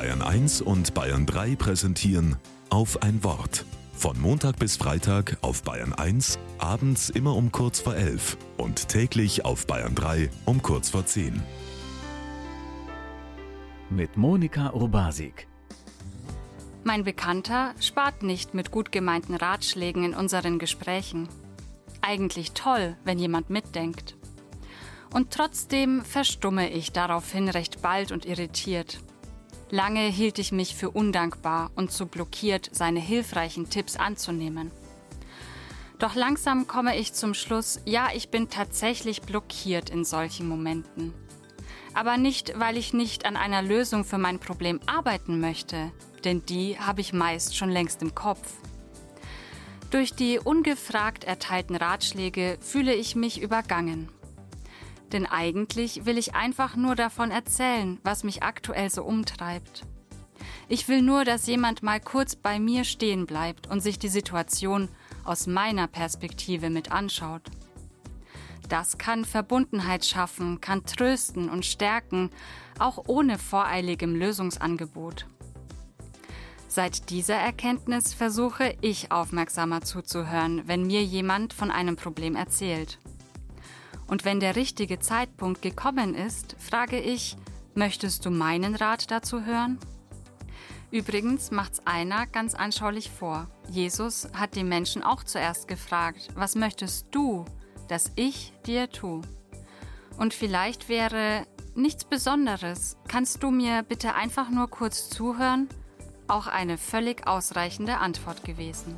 Bayern 1 und Bayern 3 präsentieren auf ein Wort. Von Montag bis Freitag auf Bayern 1, abends immer um kurz vor 11 und täglich auf Bayern 3 um kurz vor 10. Mit Monika Urbasik. Mein Bekannter spart nicht mit gut gemeinten Ratschlägen in unseren Gesprächen. Eigentlich toll, wenn jemand mitdenkt. Und trotzdem verstumme ich daraufhin recht bald und irritiert. Lange hielt ich mich für undankbar und zu blockiert, seine hilfreichen Tipps anzunehmen. Doch langsam komme ich zum Schluss, ja, ich bin tatsächlich blockiert in solchen Momenten. Aber nicht, weil ich nicht an einer Lösung für mein Problem arbeiten möchte, denn die habe ich meist schon längst im Kopf. Durch die ungefragt erteilten Ratschläge fühle ich mich übergangen. Denn eigentlich will ich einfach nur davon erzählen, was mich aktuell so umtreibt. Ich will nur, dass jemand mal kurz bei mir stehen bleibt und sich die Situation aus meiner Perspektive mit anschaut. Das kann Verbundenheit schaffen, kann trösten und stärken, auch ohne voreiligem Lösungsangebot. Seit dieser Erkenntnis versuche ich aufmerksamer zuzuhören, wenn mir jemand von einem Problem erzählt. Und wenn der richtige Zeitpunkt gekommen ist, frage ich, möchtest du meinen Rat dazu hören? Übrigens macht's einer ganz anschaulich vor. Jesus hat die Menschen auch zuerst gefragt, was möchtest du, dass ich dir tu? Und vielleicht wäre nichts Besonderes. Kannst du mir bitte einfach nur kurz zuhören? auch eine völlig ausreichende Antwort gewesen.